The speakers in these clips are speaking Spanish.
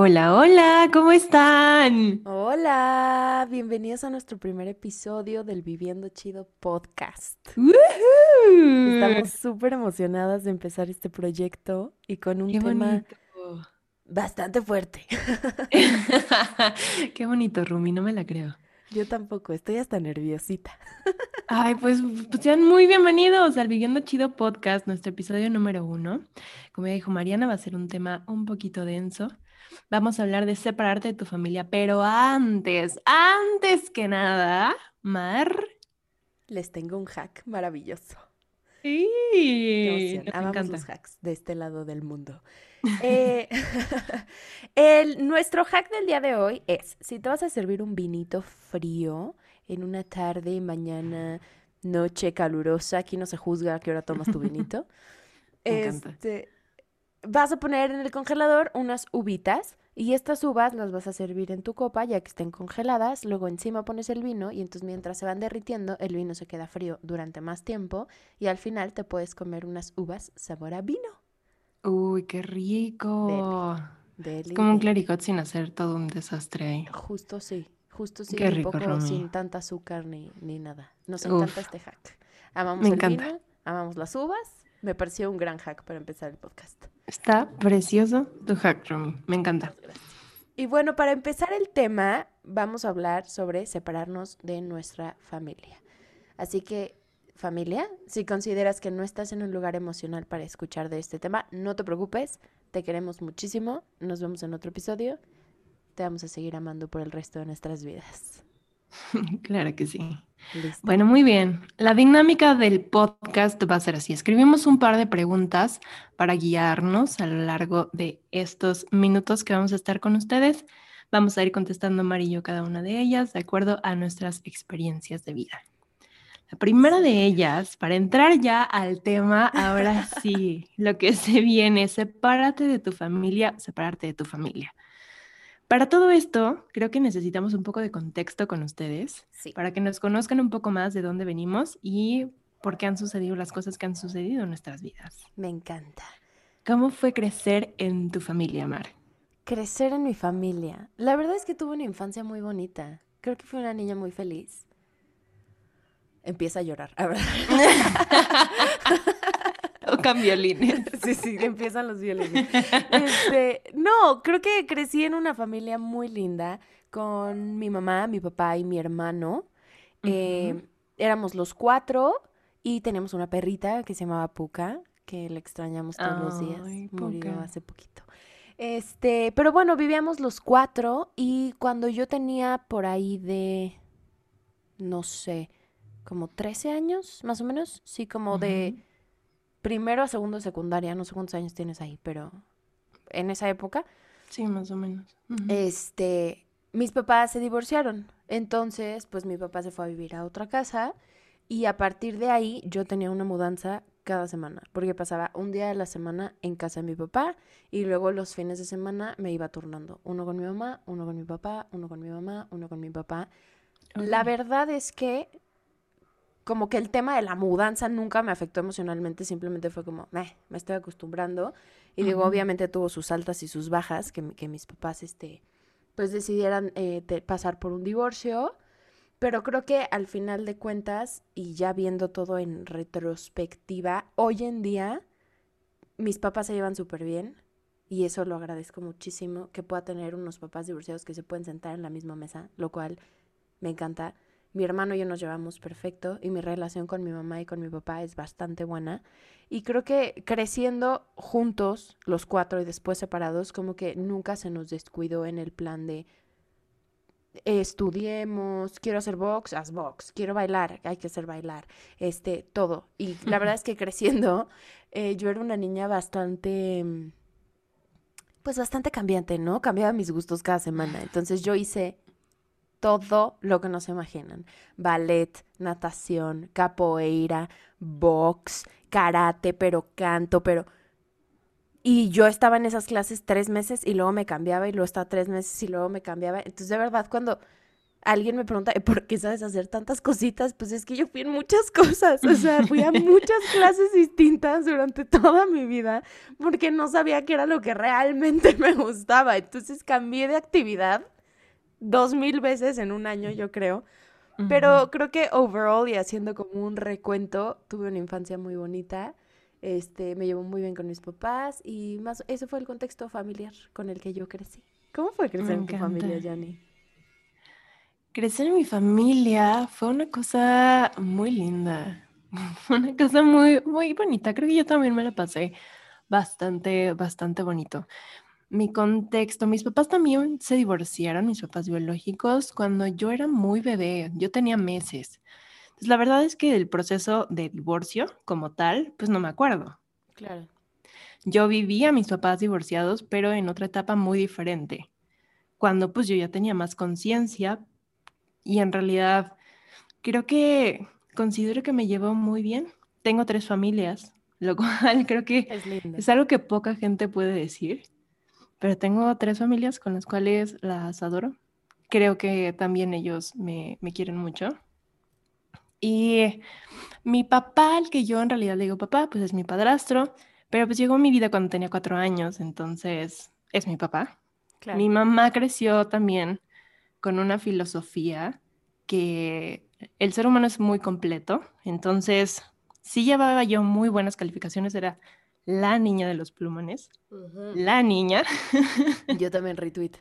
Hola, hola, ¿cómo están? Hola, bienvenidos a nuestro primer episodio del Viviendo Chido podcast. ¡Woohoo! Estamos súper emocionadas de empezar este proyecto y con un Qué tema bonito. bastante fuerte. Qué bonito, Rumi, no me la creo. Yo tampoco, estoy hasta nerviosita. Ay, pues, pues sean muy bienvenidos al Viviendo Chido Podcast, nuestro episodio número uno. Como ya dijo Mariana, va a ser un tema un poquito denso. Vamos a hablar de separarte de tu familia, pero antes, antes que nada, Mar. Les tengo un hack maravilloso. Sí, Qué emoción. nos Amamos encanta. los hacks de este lado del mundo. Eh, el, nuestro hack del día de hoy es, si te vas a servir un vinito frío en una tarde, mañana, noche calurosa, aquí no se juzga a qué hora tomas tu vinito, Me encanta. Vas a poner en el congelador unas uvitas y estas uvas las vas a servir en tu copa ya que estén congeladas, luego encima pones el vino y entonces mientras se van derritiendo el vino se queda frío durante más tiempo y al final te puedes comer unas uvas sabor a vino. Uy, qué rico. Deli, Es como un deli. clericot sin hacer todo un desastre ahí. Justo sí, justo sí, Qué un rico, poco Romy. sin tanta azúcar ni, ni nada. Nos encanta Uf, este hack. Amamos me el encanta. vino, amamos las uvas. Me pareció un gran hack para empezar el podcast. Está precioso tu hack. Me encanta. Y bueno, para empezar el tema, vamos a hablar sobre separarnos de nuestra familia. Así que, familia, si consideras que no estás en un lugar emocional para escuchar de este tema, no te preocupes, te queremos muchísimo. Nos vemos en otro episodio. Te vamos a seguir amando por el resto de nuestras vidas. Claro que sí. ¿Listo? Bueno, muy bien. La dinámica del podcast va a ser así. Escribimos un par de preguntas para guiarnos a lo largo de estos minutos que vamos a estar con ustedes. Vamos a ir contestando Mar y yo cada una de ellas de acuerdo a nuestras experiencias de vida. La primera de ellas, para entrar ya al tema, ahora sí, lo que se viene, sepárate de tu familia, separarte de tu familia. Para todo esto, creo que necesitamos un poco de contexto con ustedes Sí. para que nos conozcan un poco más de dónde venimos y por qué han sucedido las cosas que han sucedido en nuestras vidas. Me encanta. ¿Cómo fue crecer en tu familia, Mar? Crecer en mi familia. La verdad es que tuve una infancia muy bonita. Creo que fui una niña muy feliz. Empieza a llorar. A ver. Tocan violines. Sí, sí, empiezan los violines. Este, no, creo que crecí en una familia muy linda con mi mamá, mi papá y mi hermano. Eh, Ujú. éramos los cuatro y teníamos una perrita que se llamaba Puka, que le extrañamos todos los días. Ay, Murió Puka. hace poquito. Este, pero bueno, vivíamos los cuatro y cuando yo tenía por ahí de, no sé, como 13 años, más o menos, sí, como de. Primero a segundo secundaria, no sé cuántos años tienes ahí, pero en esa época, Sí, más o menos. Este, mis papás se divorciaron. Entonces, pues mi papá se fue a vivir a otra casa y a partir de ahí yo tenía una mudanza cada semana, porque pasaba un día de la semana en casa de mi papá y luego los fines de semana me iba turnando, uno con mi mamá, uno con mi papá, uno con mi mamá, uno con mi papá. La verdad es que como que el tema de la mudanza nunca me afectó emocionalmente, simplemente fue como, "Meh, me estoy acostumbrando. Y digo, obviamente tuvo sus altas y sus bajas, que, que mis papás, este, pues decidieran eh, te- pasar por un divorcio. Pero creo que al final de cuentas, y ya viendo todo en retrospectiva, hoy en día mis papás se llevan súper bien. Y eso lo agradezco muchísimo, que pueda tener unos papás divorciados que se pueden sentar en la misma mesa, lo cual me encanta. Mi hermano y yo nos llevamos perfecto y mi relación con mi mamá y con mi papá es bastante buena. Y creo que creciendo juntos, los cuatro y después separados, como que nunca se nos descuidó en el plan de estudiemos, quiero hacer box, haz box, quiero bailar, hay que hacer bailar, este, todo. Y la verdad es que creciendo, eh, yo era una niña bastante, pues bastante cambiante, ¿no? Cambiaba mis gustos cada semana. Entonces yo hice todo lo que no se imaginan. Ballet, natación, capoeira, box, karate, pero canto, pero... Y yo estaba en esas clases tres meses y luego me cambiaba y luego estaba tres meses y luego me cambiaba. Entonces, de verdad, cuando alguien me pregunta, ¿por qué sabes hacer tantas cositas? Pues es que yo fui en muchas cosas, o sea, fui a muchas clases distintas durante toda mi vida porque no sabía qué era lo que realmente me gustaba. Entonces cambié de actividad dos mil veces en un año, yo creo. Pero creo que overall y haciendo como un recuento, tuve una infancia muy bonita. Este, me llevo muy bien con mis papás y más, ese fue el contexto familiar con el que yo crecí. ¿Cómo fue crecer en tu familia, Jani? Crecer en mi familia fue una cosa muy linda, una cosa muy, muy bonita. Creo que yo también me la pasé bastante, bastante bonito. Mi contexto, mis papás también se divorciaron, mis papás biológicos, cuando yo era muy bebé, yo tenía meses. Entonces, la verdad es que del proceso de divorcio como tal, pues no me acuerdo. Claro. Yo vivía a mis papás divorciados, pero en otra etapa muy diferente. Cuando pues yo ya tenía más conciencia, y en realidad creo que considero que me llevo muy bien. Tengo tres familias, lo cual creo que es, algo que poca gente puede decir, pero tengo tres familias con las cuales las adoro. Creo que también ellos me, me quieren mucho. Y mi papá, el que yo en realidad le digo papá, pues es mi padrastro, pero pues llegó a mi vida cuando tenía cuatro años, entonces es mi papá. Mi mamá creció también con una filosofía que el ser humano es muy completo, entonces si llevaba yo muy buenas calificaciones, era la niña de los plumones, la niña. Yo también retweet.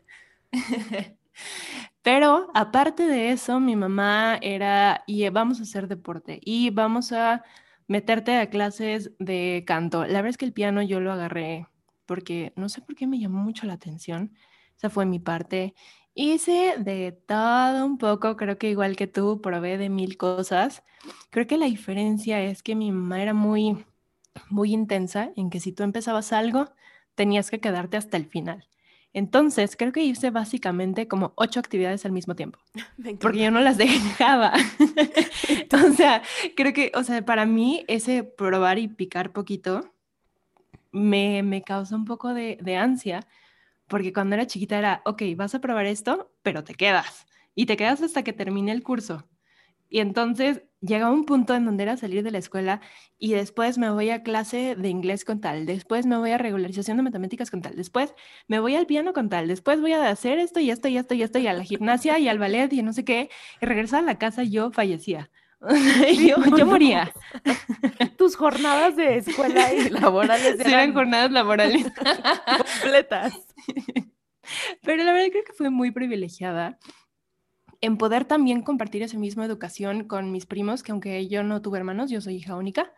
Pero aparte de eso, mi mamá era, y vamos a hacer deporte, y vamos a meterte a clases de canto. La verdad es que el piano yo lo agarré porque no sé por qué me llamó mucho la atención. Esa fue mi parte. Hice de todo un poco, creo que igual que tú, probé de mil cosas. Creo que la diferencia es que mi mamá era muy, muy intensa en que si tú empezabas algo, tenías que quedarte hasta el final. Entonces, creo que hice básicamente como ocho actividades al mismo tiempo, porque yo no las dejaba. o sea, creo que, o sea, para mí ese probar y picar poquito me, me causa un poco de, de ansia, porque cuando era chiquita era, ok, vas a probar esto, pero te quedas. Y te quedas hasta que termine el curso. Y entonces llega un punto en donde era salir de la escuela y después me voy a clase de inglés con tal, después me voy a regularización de matemáticas con tal, después me voy al piano con tal, después voy a hacer esto y esto y esto y esto y a la gimnasia y al ballet y no sé qué. Y regresar a la casa yo fallecía. yo, yo, moría. Tus jornadas de escuela y laborales eran jornadas laborales completas. Pero la verdad creo que fue muy privilegiada en poder también compartir esa misma educación con mis primos, que aunque yo no tuve hermanos, yo soy hija única,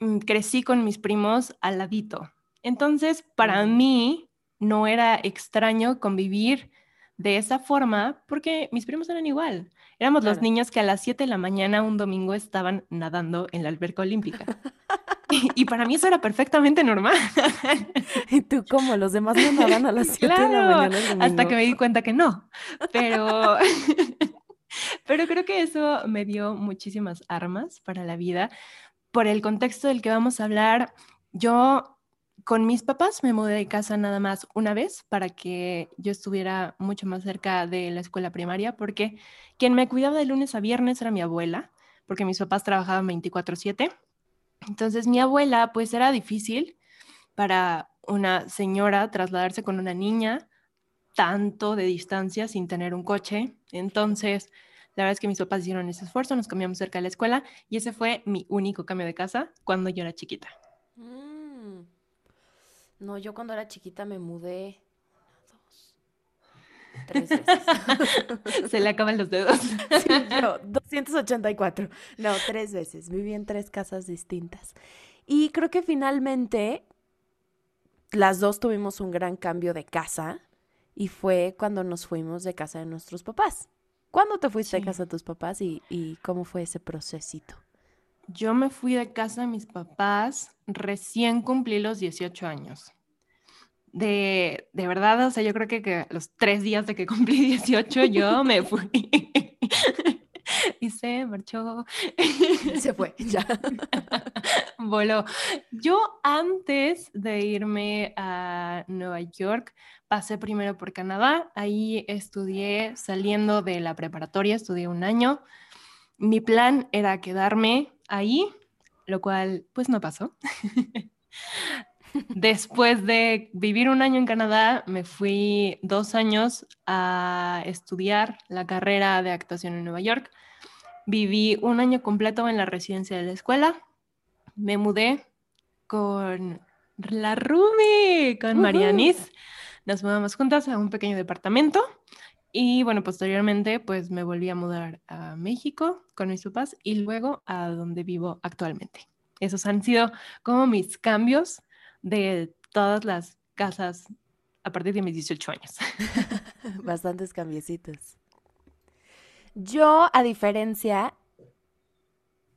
mm, crecí con mis primos al ladito. Entonces, para mí no era extraño convivir de esa forma porque mis primos eran igual. Éramos los niños que a las 7 de la mañana un domingo estaban nadando en la alberca olímpica. y, para mí eso era perfectamente normal. ¿Y tú cómo? Los demás no nadaban a las 7 de la mañana. hasta que me di cuenta que no. Pero, pero creo que eso me dio muchísimas armas para la vida. Por el contexto del que vamos a hablar, yo con mis papás me mudé de casa nada más una vez para que yo estuviera mucho más cerca de la escuela primaria, porque quien me cuidaba de lunes a viernes era mi abuela, porque mis papás trabajaban 24/7. Entonces mi abuela, pues era difícil para una señora trasladarse con una niña tanto de distancia sin tener un coche. Entonces, la verdad es que mis papás hicieron ese esfuerzo, nos cambiamos cerca de la escuela y ese fue mi único cambio de casa cuando yo era chiquita. Mm. No, yo cuando era chiquita me mudé. Dos. Tres veces. Se le acaban los dedos. Sí, yo, 284. No, tres veces. Viví en tres casas distintas. Y creo que finalmente las dos tuvimos un gran cambio de casa y fue cuando nos fuimos de casa de nuestros papás. ¿Cuándo te fuiste de casa de tus papás y, y cómo fue ese procesito? Yo me fui de casa de mis papás, recién cumplí los 18 años. De, de verdad, o sea, yo creo que, que los tres días de que cumplí 18 yo me fui. y se marchó. Se fue, ya. Voló. Yo antes de irme a Nueva York, pasé primero por Canadá. Ahí estudié saliendo de la preparatoria, estudié un año. Mi plan era quedarme ahí, lo cual pues no pasó. Después de vivir un año en Canadá, me fui dos años a estudiar la carrera de actuación en Nueva York. Viví un año completo en la residencia de la escuela. Me mudé con la Rumi, con Marianis. Nos mudamos juntas a un pequeño departamento. Y bueno, posteriormente pues me volví a mudar a México con mis papás y luego a donde vivo actualmente. Esos han sido como mis cambios de todas las casas a partir de mis 18 años. Bastantes cambiecitos. Yo, a diferencia,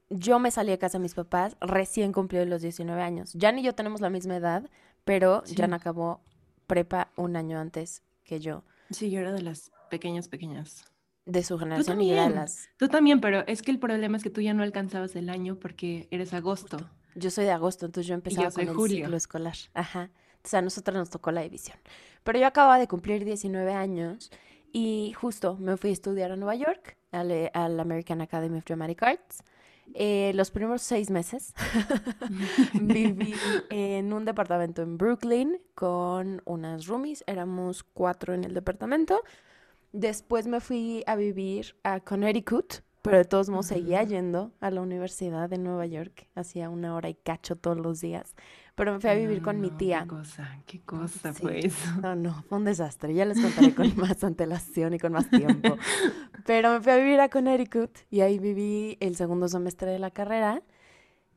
yo me salí de casa de mis papás recién cumplió los 19 años. Jan y yo tenemos la misma edad, pero Jan acabó prepa un año antes que yo. Sí, yo era de las pequeñas, pequeñas. De su generación y era de las... Tú también, pero es que el problema es que tú ya no alcanzabas el año porque eres agosto. Yo soy de agosto, entonces yo empezaba con el ciclo escolar. Ajá. Entonces a nosotros nos tocó la división. Pero yo acababa de cumplir 19 años y justo me fui a estudiar a Nueva York, al, al American Academy of Dramatic Arts. Eh, los primeros seis meses viví en un departamento en Brooklyn con unas roomies, éramos cuatro en el departamento. Después me fui a vivir a Connecticut, pero de todos modos seguía yendo a la Universidad de Nueva York, hacía una hora y cacho todos los días. Pero me fui a vivir con mi tía. Qué cosa, qué cosa fue eso. No, no, fue un desastre. Ya les contaré con más antelación y con más tiempo. Pero me fui a vivir a Connecticut y ahí viví el segundo semestre de la carrera,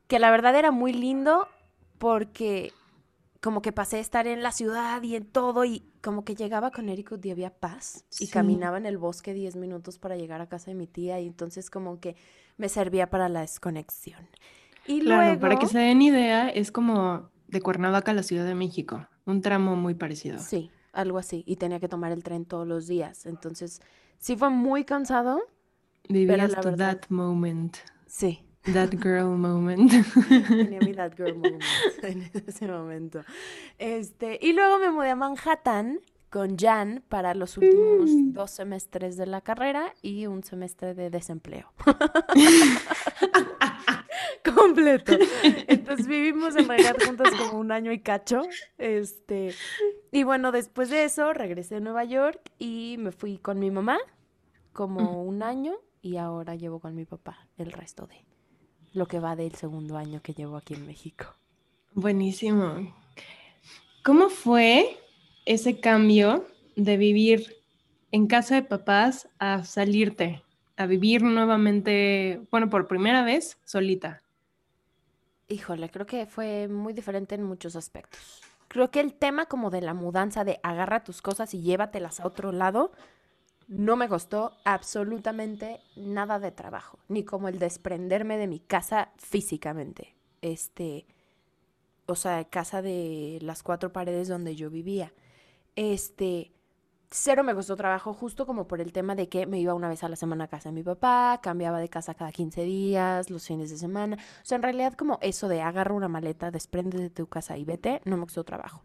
que la verdad era muy lindo porque como que pasé a estar en la ciudad y en todo y como que llegaba con Connecticut y había paz y caminaba en el bosque 10 minutos para llegar a casa de mi tía y entonces como que me servía para la desconexión. Y claro, para que se den idea, es como de Cuernavaca a la Ciudad de México, un tramo muy parecido. Sí, algo así, y tenía que tomar el tren todos los días, entonces sí fue muy cansado. Vivías tu that moment. Sí, That girl moment. Tenía mi that girl moment en ese momento. Este, y luego me mudé a Manhattan con Jan para los últimos mm. dos semestres de la carrera y un semestre de desempleo. Completo. Entonces vivimos en realidad juntos como un año y cacho. Este, y bueno, después de eso regresé a Nueva York y me fui con mi mamá como un año y ahora llevo con mi papá el resto de lo que va del segundo año que llevo aquí en México. Buenísimo. ¿Cómo fue ese cambio de vivir en casa de papás a salirte, a vivir nuevamente, bueno, por primera vez solita? Híjole, creo que fue muy diferente en muchos aspectos. Creo que el tema como de la mudanza, de agarra tus cosas y llévatelas a otro lado, no me costó absolutamente nada de trabajo, ni como el desprenderme de mi casa físicamente. Este, o sea, casa de las cuatro paredes donde yo vivía. Este, cero me costó trabajo justo como por el tema de que me iba una vez a la semana a casa de mi papá, cambiaba de casa cada 15 días, los fines de semana. O sea, en realidad como eso de agarra una maleta, desprende de tu casa y vete, no me costó trabajo.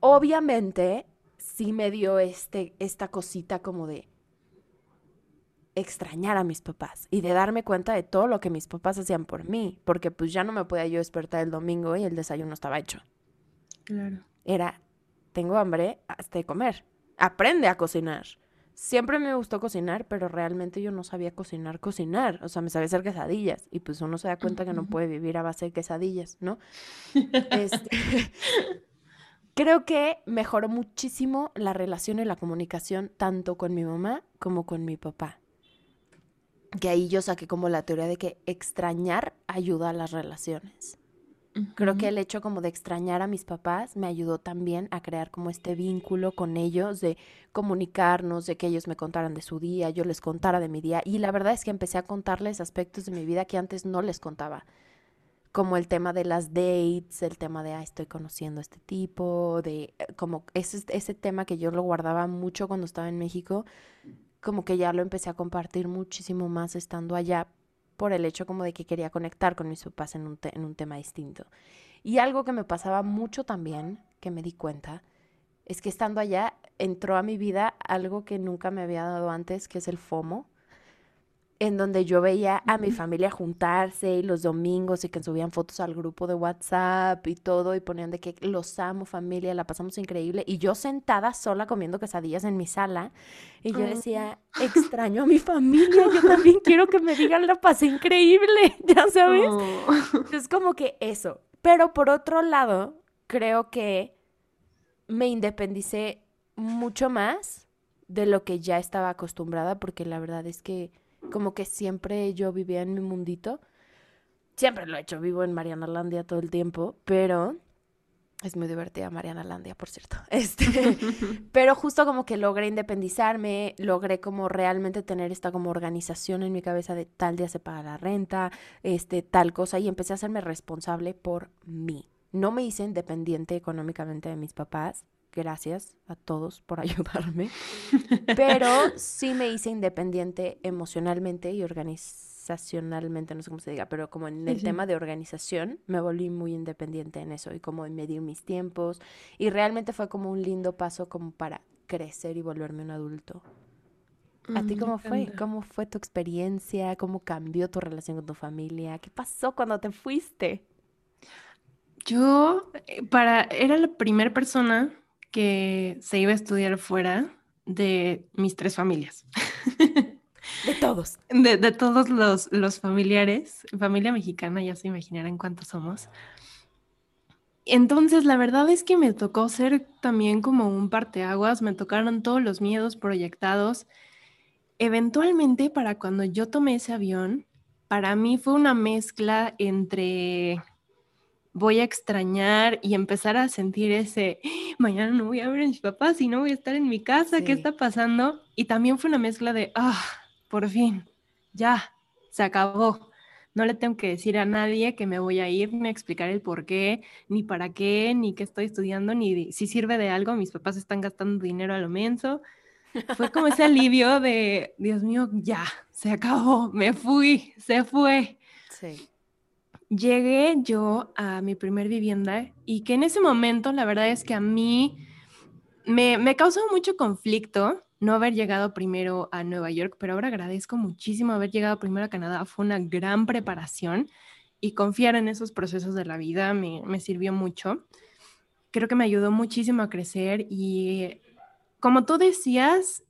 Obviamente sí me dio este, esta cosita como de extrañar a mis papás y de darme cuenta de todo lo que mis papás hacían por mí, porque pues ya no me podía yo despertar el domingo y el desayuno estaba hecho. Claro. Era, tengo hambre hasta de comer. Aprende a cocinar. Siempre me gustó cocinar, pero realmente yo no sabía cocinar, cocinar. O sea, me sabía hacer quesadillas. Y pues uno se da cuenta que no puede vivir a base de quesadillas, ¿no? este, creo que mejoró muchísimo la relación y la comunicación tanto con mi mamá como con mi papá. Que ahí yo saqué como la teoría de que extrañar ayuda a las relaciones. Creo que el hecho como de extrañar a mis papás me ayudó también a crear como este vínculo con ellos, de comunicarnos, de que ellos me contaran de su día, yo les contara de mi día. Y la verdad es que empecé a contarles aspectos de mi vida que antes no les contaba como el tema de las dates, el tema de, ah, estoy conociendo a este tipo, de eh, como ese, ese tema que yo lo guardaba mucho cuando estaba en México, como que ya lo empecé a compartir muchísimo más estando allá por el hecho como de que quería conectar con mis papás en un, en un tema distinto. Y algo que me pasaba mucho también, que me di cuenta, es que estando allá entró a mi vida algo que nunca me había dado antes, que es el FOMO, en donde yo veía a mi familia juntarse y los domingos y que subían fotos al grupo de WhatsApp y todo y ponían de que los amo familia, la pasamos increíble y yo sentada sola comiendo quesadillas en mi sala y yo decía, extraño a mi familia, yo también quiero que me digan la pasé increíble, ya sabes. Es como que eso. Pero por otro lado, creo que me independicé mucho más de lo que ya estaba acostumbrada porque la verdad es que como que siempre yo vivía en mi mundito. Siempre lo he hecho, vivo en Mariana Landia todo el tiempo, pero es muy divertida Mariana Landia, por cierto. Este, pero justo como que logré independizarme, logré como realmente tener esta como organización en mi cabeza de tal día se paga la renta, este, tal cosa, y empecé a hacerme responsable por mí. No me hice independiente económicamente de mis papás, gracias a todos por ayudarme, pero sí me hice independiente emocionalmente y organizacionalmente, no sé cómo se diga, pero como en el tema de organización me volví muy independiente en eso y como en medir mis tiempos y realmente fue como un lindo paso como para crecer y volverme un adulto. ¿A ti mm, cómo fue? ¿Cómo fue tu experiencia? ¿Cómo cambió tu relación con tu familia? ¿Qué pasó cuando te fuiste? Yo, eh, para, era la primera persona que se iba a estudiar fuera de mis tres familias. De todos. De, todos los, los, familiares. Familia mexicana, ya se imaginarán cuántos somos. Entonces, la verdad es que me tocó ser también como un parteaguas, me tocaron todos los miedos proyectados. Eventualmente, para cuando yo tomé ese avión, para mí fue una mezcla entre voy a extrañar y empezar a sentir ese, mañana no voy a ver a mis papás y no voy a estar en mi casa, ¿qué está pasando? Y también fue una mezcla de, ah, por fin, ya, se acabó. No le tengo que decir a nadie que me voy a ir, ni explicar el por qué, ni para qué, ni qué estoy estudiando, ni si sirve de algo. Mis papás están gastando dinero a lo menso. Fue como ese alivio de, Dios mío, ya, se acabó, me fui, se fue. Sí llegué yo a mi primer vivienda y que en ese momento la verdad es que a mí me, me causó mucho conflicto no haber llegado primero a Nueva York, pero ahora agradezco muchísimo haber llegado primero a Canadá. Fue una gran preparación y confiar en esos procesos de la vida me, me sirvió mucho. Creo que me ayudó muchísimo a crecer y como tú decías,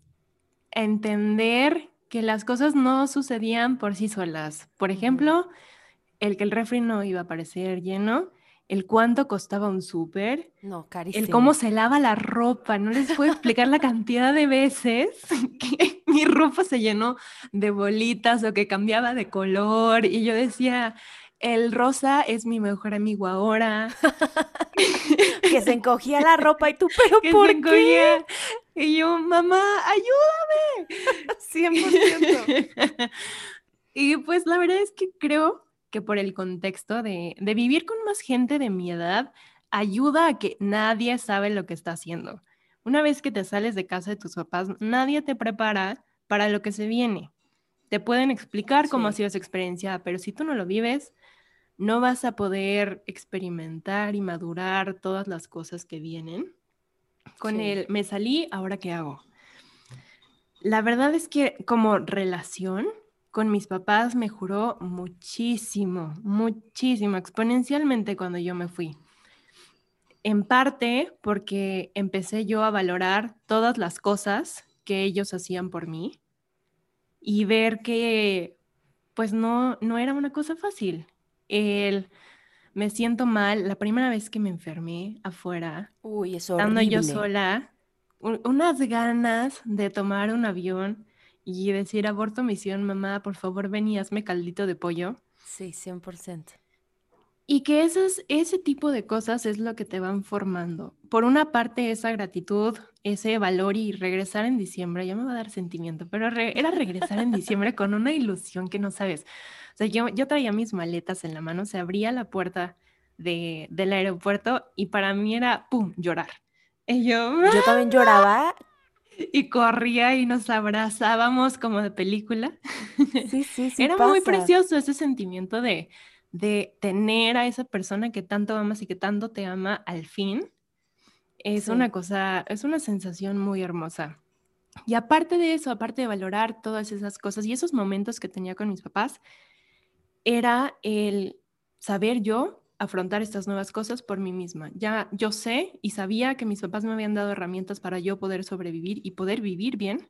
entender que las cosas no sucedían por sí solas. Por ejemplo, el que el refri no iba a aparecer lleno, el cuánto costaba un súper, no, carísimo. el cómo se lava la ropa, no les puedo explicar la cantidad de veces que mi ropa se llenó de bolitas o que cambiaba de color y yo decía, el rosa es mi mejor amigo ahora. que se encogía la ropa y tú, pero ¿por qué? Y yo, mamá, ayúdame. 100%. y pues la verdad es que creo que por el contexto de, vivir con más gente de mi edad ayuda a que nadie sabe lo que está haciendo. Una vez que te sales de casa de tus papás, nadie te prepara para lo que se viene. Te pueden explicar cómo ha sido esa experiencia, pero si tú no lo vives, no vas a poder experimentar y madurar todas las cosas que vienen. Con el me salí, ahora qué hago. La verdad es que como relación, con mis papás mejoró muchísimo, muchísimo, exponencialmente cuando yo me fui. En parte porque empecé yo a valorar todas las cosas que ellos hacían por mí y ver que pues no, no era una cosa fácil. El me siento mal, la primera vez que me enfermé afuera, Uy, estando yo sola, unas ganas de tomar un avión y decir aborto misión, mamá, por favor ven y hazme caldito de pollo. Sí, 100%. Y que esas, ese tipo de cosas es lo que te van formando. Por una parte, esa gratitud, ese valor y regresar en diciembre, ya me va a dar sentimiento, pero era regresar en diciembre con una ilusión que no sabes. O sea, yo, yo traía mis maletas en la mano, se abría la puerta de, del aeropuerto y para mí era, ¡pum!, llorar. Y yo, yo también lloraba y corría y nos abrazábamos como de película. Sí, sí, sí. Era muy precioso ese sentimiento de, de tener a esa persona que tanto amas y que tanto te ama al fin. Es una cosa, es una sensación muy hermosa. Y aparte de eso, aparte de valorar todas esas cosas y esos momentos que tenía con mis papás, era el saber yo afrontar estas nuevas cosas por mí misma. Ya yo sé y sabía que mis papás me habían dado herramientas para yo poder sobrevivir y poder vivir bien.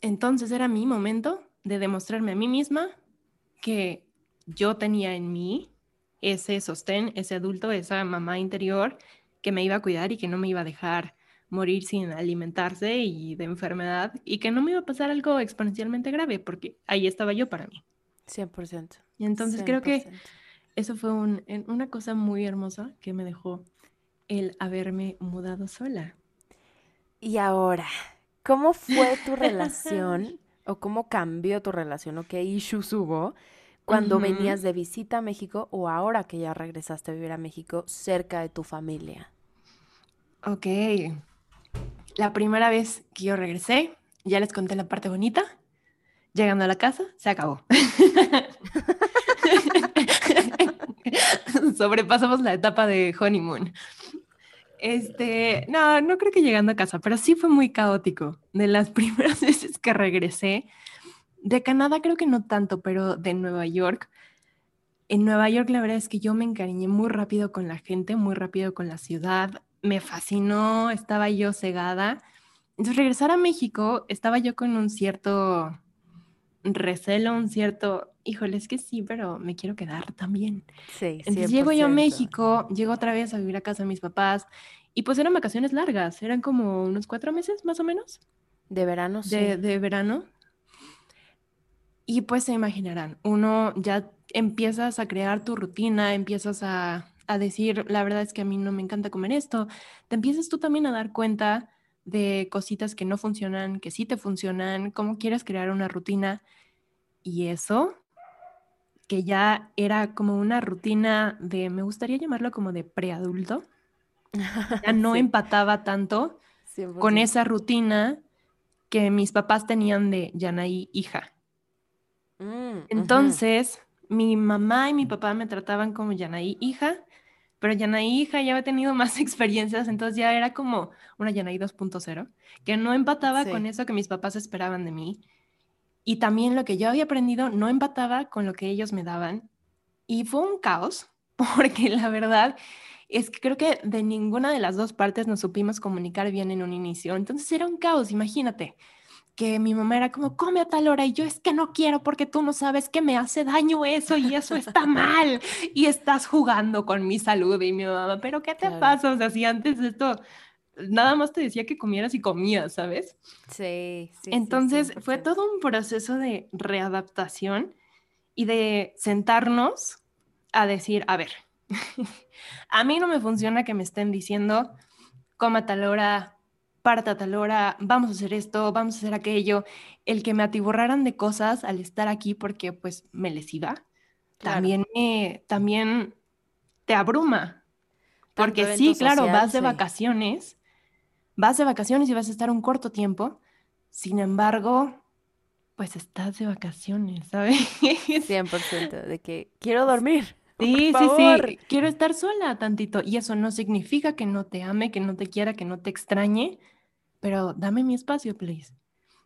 Entonces era mi momento de demostrarme a mí misma que yo tenía en mí ese sostén, ese adulto, esa mamá interior que me iba a cuidar y que no me iba a dejar morir sin alimentarse y de enfermedad y que no me iba a pasar algo exponencialmente grave porque ahí estaba yo para mí. 100%. Y entonces creo que eso fue una cosa muy hermosa que me dejó el haberme mudado sola. Y ahora, ¿cómo fue tu relación o cómo cambió tu relación o qué issues hubo cuando venías de visita a México o ahora que ya regresaste a vivir a México cerca de tu familia? Ok. La primera vez que yo regresé, ya les conté la parte bonita. Llegando a la casa, se acabó. sobrepasamos la etapa de honeymoon. Este, no, no creo que llegando a casa, pero sí fue muy caótico. De las primeras veces que regresé, de Canadá creo que no tanto, pero de Nueva York. En Nueva York la verdad es que yo me encariñé muy rápido con la gente, muy rápido con la ciudad. Me fascinó, estaba yo cegada. Entonces regresar a México, estaba yo con un cierto recelo, un cierto, híjole, es que sí, pero me quiero quedar también. Sí, Entonces llego yo a México, llego otra vez a vivir a casa de mis papás y pues eran vacaciones largas, eran como unos cuatro meses más o menos. De verano, sí. De, verano. Y pues se imaginarán, uno ya empiezas a crear tu rutina, empiezas a, a decir, la verdad es que a mí no me encanta comer esto, te empiezas tú también a dar cuenta de cositas que no funcionan, que sí te funcionan, cómo quieres crear una rutina. Y eso, que ya era como una rutina de, me gustaría llamarlo como de preadulto, ya no empataba tanto con esa rutina que mis papás tenían de Yanaí hija. Mm, Entonces, mi mamá y mi papá me trataban como Yanaí hija pero Yanaí hija ya había tenido más experiencias, entonces ya era como una Yanaí 2.0, que no empataba con eso que mis papás esperaban de mí. Y también lo que yo había aprendido no empataba con lo que ellos me daban. Y fue un caos, porque la verdad es que creo que de ninguna de las dos partes nos supimos comunicar bien en un inicio. Entonces era un caos, imagínate que mi mamá era como, come a tal hora, y yo es que no quiero porque tú no sabes que me hace daño eso y eso está mal y estás jugando con mi salud y mi mamá, pero ¿qué te pasa? O sea, si antes esto nada más te decía que comieras y comías, ¿sabes? Sí, sí. Entonces fue todo un proceso de readaptación y de sentarnos a decir, a ver, a mí no me funciona que me estén diciendo, coma a tal hora, parta a tal hora, vamos a hacer esto, vamos a hacer aquello, el que me atiborraran de cosas al estar aquí porque pues me les iba, también, también te abruma. Porque sí, claro, vas de vacaciones, vas de vacaciones y vas a estar un corto tiempo, sin embargo, pues estás de vacaciones, ¿sabes? 100% de que quiero dormir. Sí, sí, sí, quiero estar sola tantito. Y eso no significa que no te ame, que no te quiera, que no te extrañe, pero dame mi espacio, please.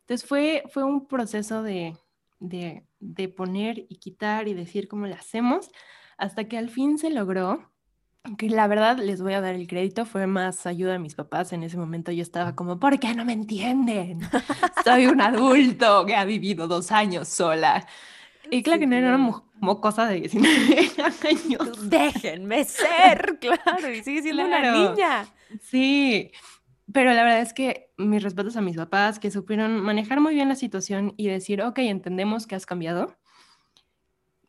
Entonces fue, fue un proceso de, de, de poner y quitar y decir cómo lo hacemos, hasta que al fin se logró. Que la verdad les voy a dar el crédito, fue más ayuda a mis papás. En ese momento yo estaba como, ¿por qué no me entienden? Soy un adulto que ha vivido dos años sola. Y claro que no era una cosa de 19 años. Déjenme ser, claro, y sigue siendo una niña. Sí, pero la verdad es que mis respetos a mis papás que supieron manejar muy bien la situación y decir, ok, entendemos que has cambiado.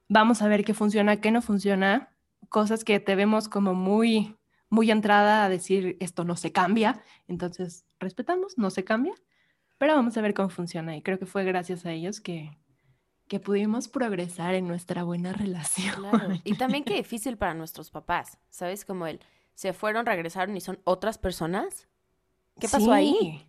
Vamos a ver qué funciona, qué no funciona. Cosas que te vemos como muy, muy entrada a decir, esto no se cambia. Entonces, respetamos, no se cambia, pero vamos a ver cómo funciona. Y creo que fue gracias a ellos que, que pudimos progresar en nuestra buena relación. Y también qué difícil para nuestros papás, ¿sabes? Como él, se fueron, regresaron y son otras personas ¿Qué pasó ahí?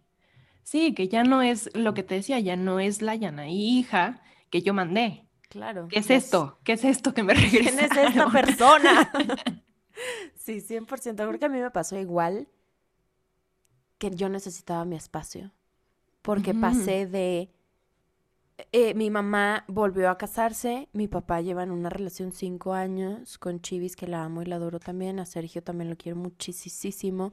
Sí, que ya no es lo que te decía, ya no es la llana hija que yo mandé. Claro. ¿Qué es esto? ¿Qué es esto que me regresa? ¿Quién es esta persona? sí, 100%. Creo que a mí me pasó igual que yo necesitaba mi espacio. Porque pasé de... Eh, mi mamá volvió a casarse, mi papá lleva en una relación cinco años con Chivis, que la amo y la adoro también, a Sergio también lo quiero muchísimo.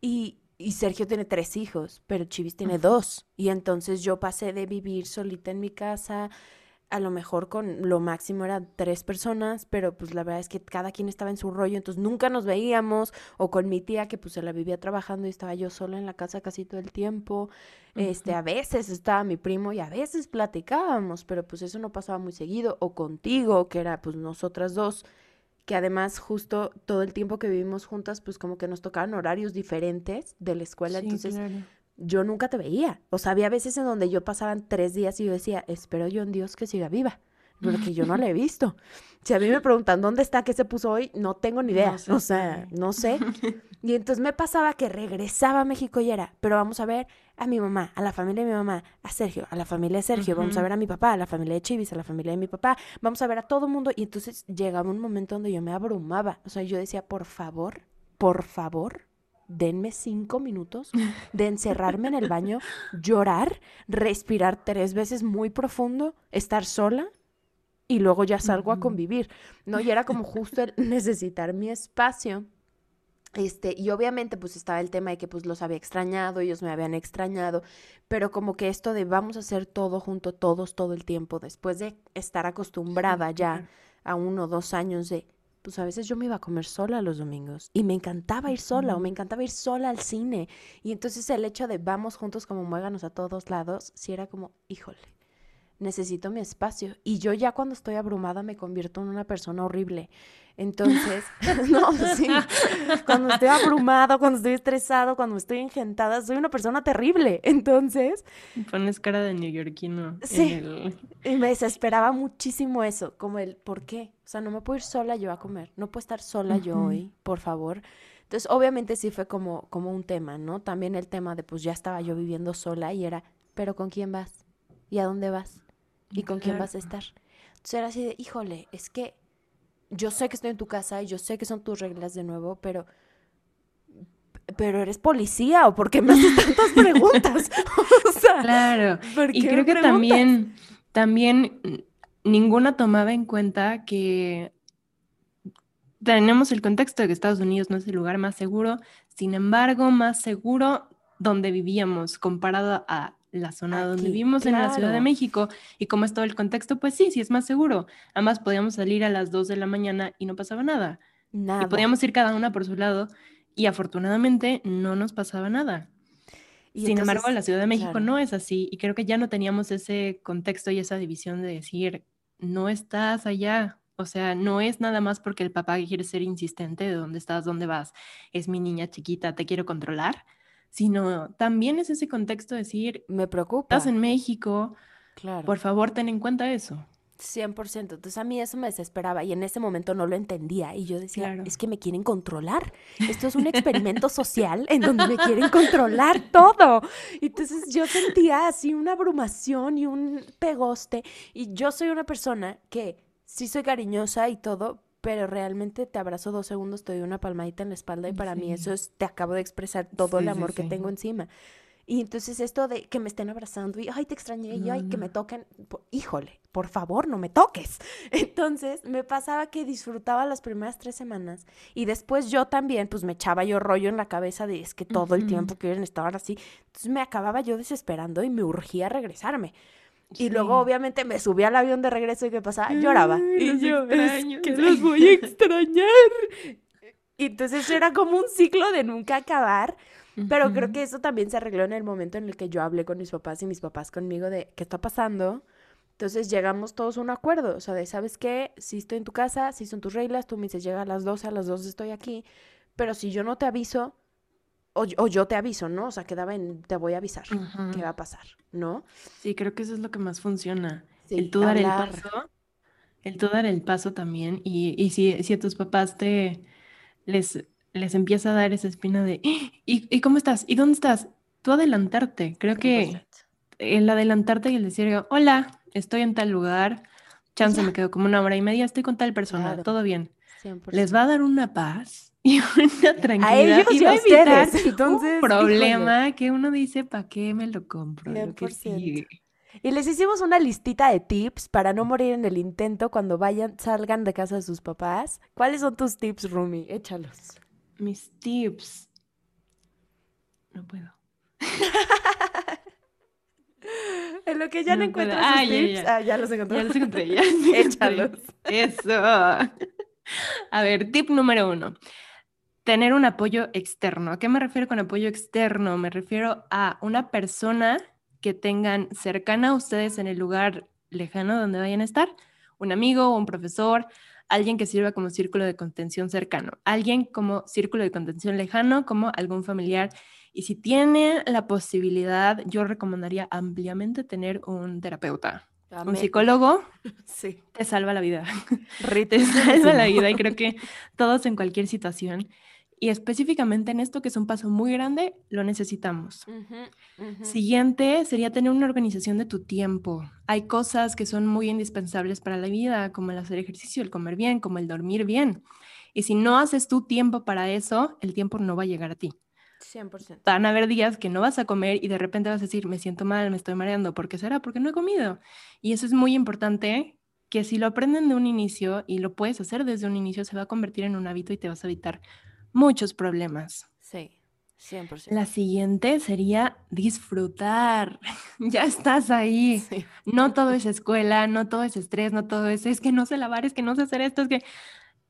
Y, y Sergio tiene tres hijos, pero Chivis tiene dos. Y entonces yo pasé de vivir solita en mi casa, a lo mejor con lo máximo eran tres personas, pero pues la verdad es que cada quien estaba en su rollo, entonces nunca nos veíamos, o con mi tía que pues se la vivía trabajando y estaba yo sola en la casa casi todo el tiempo, este, a veces estaba mi primo y a veces platicábamos, pero pues eso no pasaba muy seguido, o contigo, que era pues nosotras dos, que además justo todo el tiempo que vivimos juntas, pues como que nos tocaban horarios diferentes de la escuela, entonces yo nunca te veía. O sea, había veces en donde yo pasaban tres días y yo decía, espero yo en Dios que siga viva, porque yo no la he visto. Si a mí me preguntan dónde está, qué se puso hoy, no tengo ni idea. o sea, no sé. Y entonces me pasaba que regresaba a México y era, pero vamos a ver a mi mamá, a la familia de mi mamá, a Sergio, a la familia de Sergio, vamos a ver a mi papá, a la familia de Chivis, a la familia de mi papá, vamos a ver a todo el mundo. Y entonces llegaba un momento donde yo me abrumaba. O sea, yo decía, por favor, por favor, denme cinco minutos de encerrarme en el baño, llorar, respirar tres veces muy profundo, estar sola y luego ya salgo a convivir, ¿no? Y era como justo el necesitar mi espacio. Este, y obviamente pues estaba el tema de que pues los había extrañado, ellos me habían extrañado, pero como que esto de vamos a hacer todo junto todos todo el tiempo, después de estar acostumbrada ya a uno o dos años de pues a veces yo me iba a comer sola los domingos y me encantaba ir sola o me encantaba ir sola al cine. Y entonces el hecho de vamos juntos como muéganos a todos lados, si era como, híjole, necesito mi espacio. Y yo ya cuando estoy abrumada me convierto en una persona horrible. Entonces, no, sí, cuando estoy abrumado, cuando estoy estresado, cuando estoy engentada, soy una persona terrible. Entonces... Pones cara de neoyorquino. Sí, y me desesperaba muchísimo eso, como el, ¿por qué? O sea, no me puedo ir sola yo a comer, no puedo estar sola yo hoy, por favor. Entonces, obviamente sí fue como, como un tema, ¿no? También el tema de, pues ya estaba yo viviendo sola y era, ¿pero con quién vas? ¿Y a dónde vas? ¿Y con quién vas a estar? Entonces era así de, híjole, es que yo sé que estoy en tu casa y yo sé que son tus reglas de nuevo, pero pero eres policía o por qué me haces tantas preguntas? o sea, claro. y creo que también también ninguna tomaba en cuenta que tenemos el contexto de que Estados Unidos no es el lugar más seguro, sin embargo, más seguro donde vivíamos comparado a la zona donde vivimos en la Ciudad de México y como es todo el contexto, pues sí, sí es más seguro. Además, podíamos salir a las 2 de la mañana y no pasaba nada. Nada. Y podíamos ir cada una por su lado y afortunadamente no nos pasaba nada. Sin embargo, la Ciudad de México no es así y creo que ya no teníamos ese contexto y esa división de decir, no estás allá, o sea, no es nada más porque el papá quiere ser insistente de dónde estás, dónde vas, es mi niña chiquita, te quiero controlar, sino también es ese contexto de decir, me preocupa. Estás en México, claro. por favor ten en cuenta eso. 100%. Entonces a mí eso me desesperaba y en ese momento no lo entendía y yo decía, es que me quieren controlar. Esto es un experimento social en donde me quieren controlar todo. Entonces yo sentía así una abrumación y un pegoste y yo soy una persona que sí soy cariñosa y todo, pero realmente te abrazo dos segundos, te doy una palmadita en la espalda y para mí eso es, te acabo de expresar todo el amor que tengo encima. Y entonces esto de que me estén abrazando y, ay, te extrañé, y, ay, que me toquen, híjole, por favor, no me toques. Entonces me pasaba que disfrutaba las primeras tres semanas y después yo también, pues me echaba yo rollo en la cabeza de es que todo el tiempo quieren estar así. Entonces me acababa yo desesperando y me urgía regresarme. Y luego, obviamente, me subí al avión de regreso y ¿qué pasaba? Lloraba. y yo, es que los voy a extrañar. y entonces era como un ciclo de nunca acabar. Pero creo que eso también se arregló en el momento en el que yo hablé con mis papás y mis papás conmigo de qué está pasando. Entonces llegamos todos a un acuerdo, o sea, de, ¿sabes qué? Si estoy en tu casa, si son tus reglas, tú me dices, llega a las 12, a las 12 estoy aquí, pero si yo no te aviso, o, yo te aviso, ¿no? O sea, quedaba en, te voy a avisar qué va a pasar, ¿no? Sí, creo que eso es lo que más funciona. el tú dar el paso, el tú dar el paso también. Y, y si, si a tus papás te les, les empieza a dar esa espina de, "¡Ah! ¿y, y cómo estás? ¿Y dónde estás? Tú adelantarte. Creo que 100%. el adelantarte y el decir, hola, estoy en tal lugar, chance me quedo como una hora y media, estoy con tal persona, Claro. todo bien. 100%. Les va a dar una paz y una tranquilidad a ellos y a evitar ustedes. Entonces, un híjole. problema que uno dice, ¿para qué me lo compro? Lo que 100%. sigue. Y les hicimos una listita de tips para no morir en el intento cuando vayan, salgan de casa de sus papás. ¿Cuáles son tus tips, Rumi? Échalos. Mis tips. No puedo. En lo que ya no, No sus Ah, ya, tips. ya. Ah, ya los encontré. Ya los encontré, ya. Échalos. Eso. A ver, tip número uno. Tener un apoyo externo. ¿A qué me refiero con apoyo externo? Me refiero a una persona que tengan cercana a ustedes en el lugar lejano donde vayan a estar. Un amigo un profesor, alguien que sirva como círculo de contención cercano, alguien como círculo de contención lejano, como algún familiar. Y si tiene la posibilidad, yo recomendaría ampliamente tener un terapeuta. Un psicólogo Sí. te salva la vida. Rita, Te salva la vida y creo que todos en cualquier situación. Y específicamente en esto, que es un paso muy grande, lo necesitamos. Ujú. Siguiente sería tener una organización de tu tiempo. Hay cosas que son muy indispensables para la vida, como el hacer ejercicio, el comer bien, como el dormir bien. Y si no haces tu tiempo para eso, el tiempo no va a llegar a ti. 100%. Van a haber días que no vas a comer y de repente vas a decir, me siento mal, me estoy mareando. ¿Por qué será? Porque no he comido. Y eso es muy importante, que si lo aprenden de un inicio y lo puedes hacer desde un inicio, se va a convertir en un hábito y te vas a evitar muchos problemas. Sí, 100%. La siguiente sería disfrutar. ya estás ahí. Sí. No todo es escuela, no todo es estrés, no todo es, es que no sé lavar, es que no sé hacer esto, es que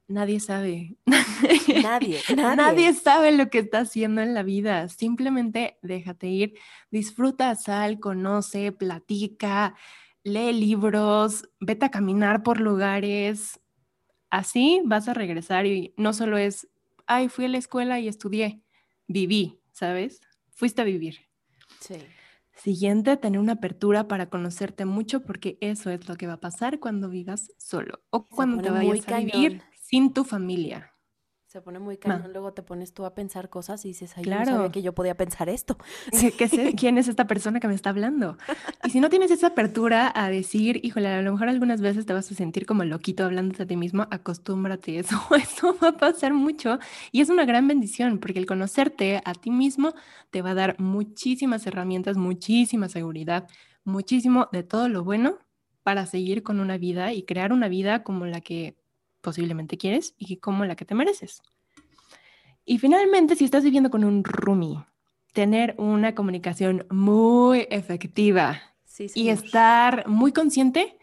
nadie sabe. Nadie, nadie. Nadie sabe lo que está haciendo en la vida. Simplemente déjate ir, disfruta, sal, conoce, platica, lee libros, vete a caminar por lugares. Así vas a regresar y no solo es, ay, fui a la escuela y estudié, viví, ¿sabes? Fuiste a vivir. Sí. Siguiente, tener una apertura para conocerte mucho porque eso es lo que va a pasar cuando vivas solo o Se cuando te vayas a vivir cañón. sin tu familia. Se pone muy cañón, luego te pones tú a pensar cosas y dices, ay, yo no Claro. sabía que yo podía pensar esto. ¿Qué- qué sé? ¿Quién es esta persona que me está hablando? Y si no tienes esa apertura a decir, híjole, a lo mejor algunas veces te vas a sentir como loquito hablándote a ti mismo, acostúmbrate, eso, eso va a pasar mucho. Y es una gran bendición, porque el conocerte a ti mismo te va a dar muchísimas herramientas, muchísima seguridad, muchísimo de todo lo bueno para seguir con una vida y crear una vida como la que posiblemente quieres y como la que te mereces. Y finalmente, si estás viviendo con un roomie, tener una comunicación muy efectiva Sí, y estar muy consciente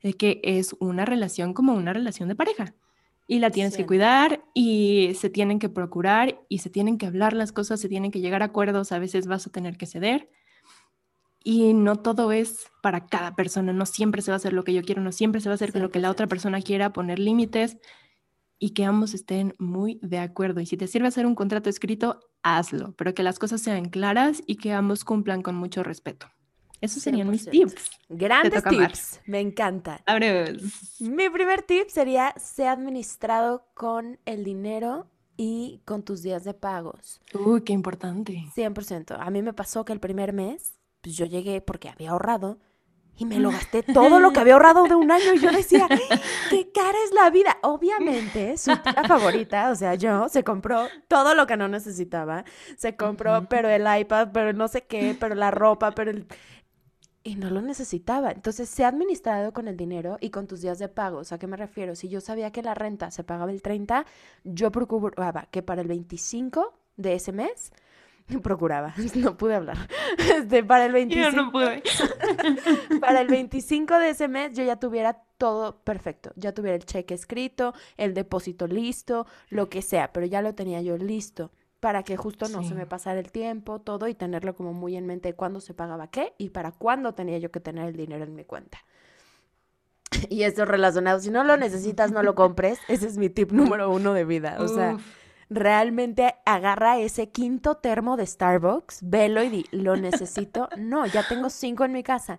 de que es una relación como una relación de pareja. Y la tienes que cuidar y se tienen que procurar y se tienen que hablar las cosas, se tienen que llegar a acuerdos, a veces vas a tener que ceder. Y no todo es para cada persona, no siempre se va a hacer lo que yo quiero, no siempre se va a hacer lo que la otra 100%. persona quiera, poner límites y que ambos estén muy de acuerdo. Y si te sirve hacer un contrato escrito, hazlo, pero que las cosas sean claras y que ambos cumplan con mucho respeto. Esos serían mis 100%. tips. Grandes tips, me encantan. Abres. Mi primer tip sería ser administrado con el dinero y con tus días de pagos. Uy, qué importante. 100%. A mí me pasó que el primer mes, pues yo llegué porque había ahorrado y me lo gasté todo lo que había ahorrado de un año y yo decía, qué cara es la vida. Obviamente, su tía favorita, o sea, yo, se compró todo lo que no necesitaba. Se compró, pero el iPad, pero no sé qué, pero la ropa, pero el... Y no lo necesitaba. Entonces, sé administrado con el dinero y con tus días de pago. O sea, ¿a qué me refiero? Si yo sabía que la renta se pagaba el 30, yo procuraba que para el 25 de ese mes, procuraba, no pude hablar, este, para el 25, Yo no pude. para el 25 de ese mes yo ya tuviera todo perfecto, ya tuviera el cheque escrito, el depósito listo, lo que sea, pero ya lo tenía yo listo para que justo no se me pasara el tiempo, todo y tenerlo como muy en mente de cuándo se pagaba qué y para cuándo tenía yo que tener el dinero en mi cuenta. Y esto relacionado, si no lo necesitas, no lo compres. Ese es mi tip número uno de vida. O sea, Uf, realmente agarra ese quinto termo de Starbucks, velo y di, ¿lo necesito? No, ya tengo cinco en mi casa.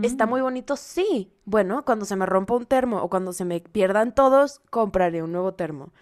¿Está muy bonito? Sí. Bueno, cuando se me rompa un termo o cuando se me pierdan todos, compraré un nuevo termo.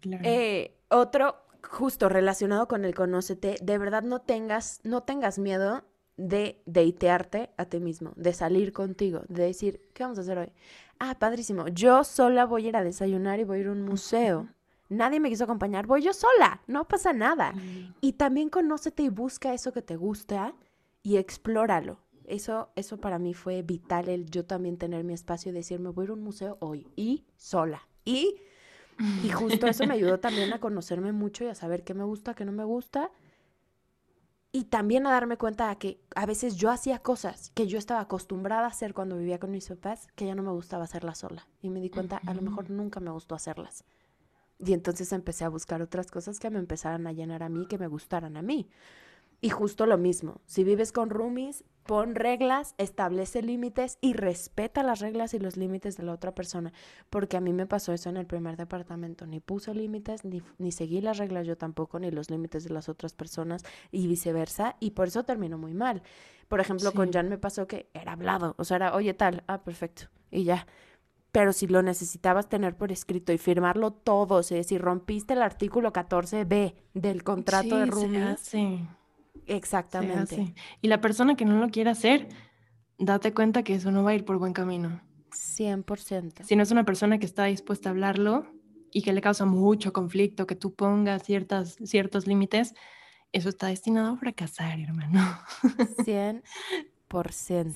claro. Eh, otro, justo relacionado con el conócete, de verdad no tengas, no tengas miedo de deitearte a ti mismo, de salir contigo, de decir, ¿qué vamos a hacer hoy? Ah, padrísimo, yo sola voy a ir a desayunar y voy a ir a un museo. Nadie me quiso acompañar, voy yo sola, no pasa nada. Y también conócete y busca eso que te gusta y explóralo. Eso, eso para mí fue vital, el yo también tener mi espacio y decirme, voy a ir a un museo hoy y sola. Y, y justo eso me ayudó también a conocerme mucho y a saber qué me gusta, qué no me gusta. Y también a darme cuenta de que a veces yo hacía cosas que yo estaba acostumbrada a hacer cuando vivía con mis papás, que ya no me gustaba hacerlas sola. Y me di cuenta, a lo mejor nunca me gustó hacerlas. Y entonces empecé a buscar otras cosas que me empezaran a llenar a mí, que me gustaran a mí. Y justo lo mismo, si vives con roomies, pon reglas, establece límites y respeta las reglas y los límites de la otra persona. Porque a mí me pasó eso en el primer departamento. Ni puse límites, ni, ni seguí las reglas yo tampoco, ni los límites de las otras personas y viceversa. Y por eso terminó muy mal. Por ejemplo, con Jan me pasó que era hablado. O sea, era, oye, tal, ah, perfecto. Y ya. Pero si lo necesitabas tener por escrito y firmarlo todo, o sea, si rompiste el artículo 14b del contrato de roomies. Sí. Exactamente. Y la persona que no lo quiera hacer, date cuenta que eso no va a ir por buen camino. 100%. Si no es una persona que está dispuesta a hablarlo y que le causa mucho conflicto, que tú pongas ciertas, ciertos límites, eso está destinado a fracasar, hermano. 100%.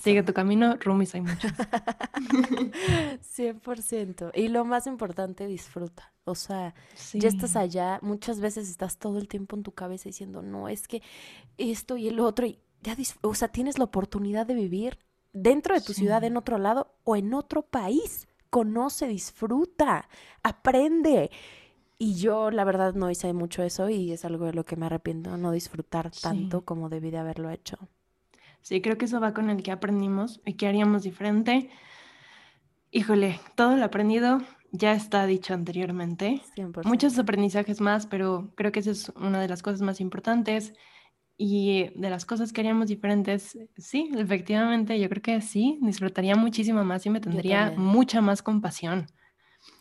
Sigue tu camino, roomies hay muchos. 100%. Y lo más importante, disfruta. O sea, ya estás allá, muchas veces estás todo el tiempo en tu cabeza diciendo, no, es que esto y el otro, y ya, o sea, tienes la oportunidad de vivir dentro de tu ciudad, en otro lado o en otro país. Conoce, disfruta, aprende. Y yo, la verdad, no hice mucho eso y es algo de lo que me arrepiento, no disfrutar tanto como debí de haberlo hecho. Sí, creo que eso va con el que aprendimos y que haríamos diferente. Híjole, todo lo aprendido ya está dicho anteriormente. Muchos aprendizajes más, pero creo que esa es una de las cosas más importantes. Y de las cosas que haríamos diferentes, sí, efectivamente, yo creo que sí, disfrutaría muchísimo más y me tendría mucha más compasión.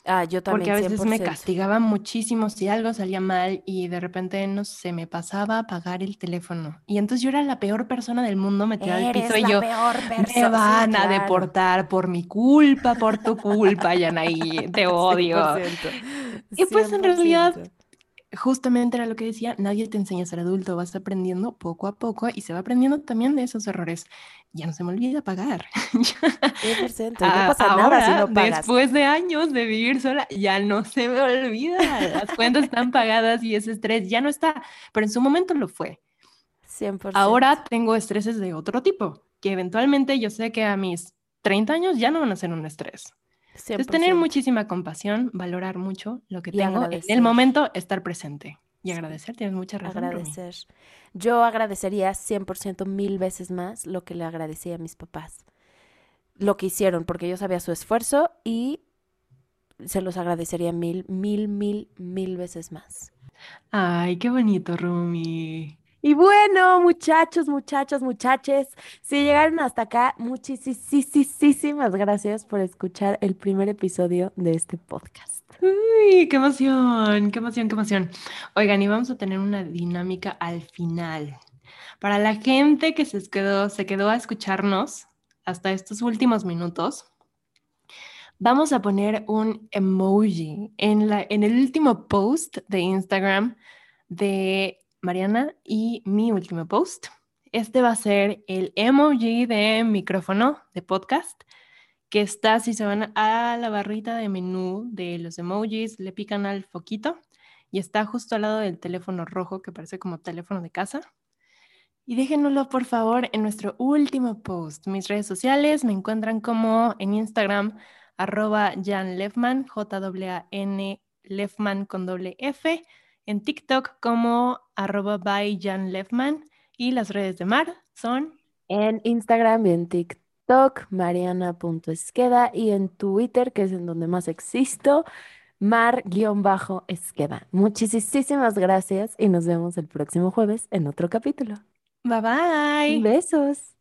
Ah, yo también. Porque a veces me castigaba muchísimo si algo salía mal y de repente, no sé, me pasaba a apagar el teléfono. Y entonces yo era la peor persona del mundo metida al piso y yo, me van a deportar por mi culpa, por tu culpa, Yanaí, te odio. Y pues en realidad justamente era lo que decía, nadie te enseña a ser adulto, vas aprendiendo poco a poco y se va aprendiendo también de esos errores. Ya no se me olvida pagar. 100%, no pasa nada si no pagas. Después de años de vivir sola, ya no se me olvida. Las cuentas están pagadas y ese estrés ya no está, pero en su momento lo fue. 100%. Ahora tengo estreses de otro tipo, que eventualmente yo sé que a mis 30 años ya no van a ser un estrés. Es tener muchísima compasión, valorar mucho lo que tengo en el momento, estar presente y agradecer. Tienes mucha razón. Agradecer. Yo agradecería 100% mil veces más lo que le agradecí a mis papás. Lo que hicieron, porque yo sabía su esfuerzo y se los agradecería mil, mil, mil, mil veces más. Ay, qué bonito, Rumi. Y bueno, muchachos, muchachos, muchaches, si llegaron hasta acá, muchísimas gracias por escuchar el primer episodio de este podcast. Uy, qué emoción, qué emoción, qué emoción. Oigan, y vamos a tener una dinámica al final. Para la gente que se quedó, se quedó a escucharnos hasta estos últimos minutos, vamos a poner un emoji en, la, en el último post de Instagram de Mariana y mi último post. Este va a ser el emoji de micrófono de podcast que está, si se van a la barrita de menú de los emojis, le pican al foquito y está justo al lado del teléfono rojo que parece como teléfono de casa. Y déjenoslo por favor en nuestro último post. Mis redes sociales me encuentran como en Instagram arroba Jan Lefman, J-A-N Lefman con doble F en TikTok como arroba by Jan Lefman y las redes de Mar son en Instagram y en TikTok mariana.esqueda y en Twitter, que es en donde más existo, mar-esqueda. Muchísimas gracias y nos vemos el próximo jueves en otro capítulo. Bye bye. Besos.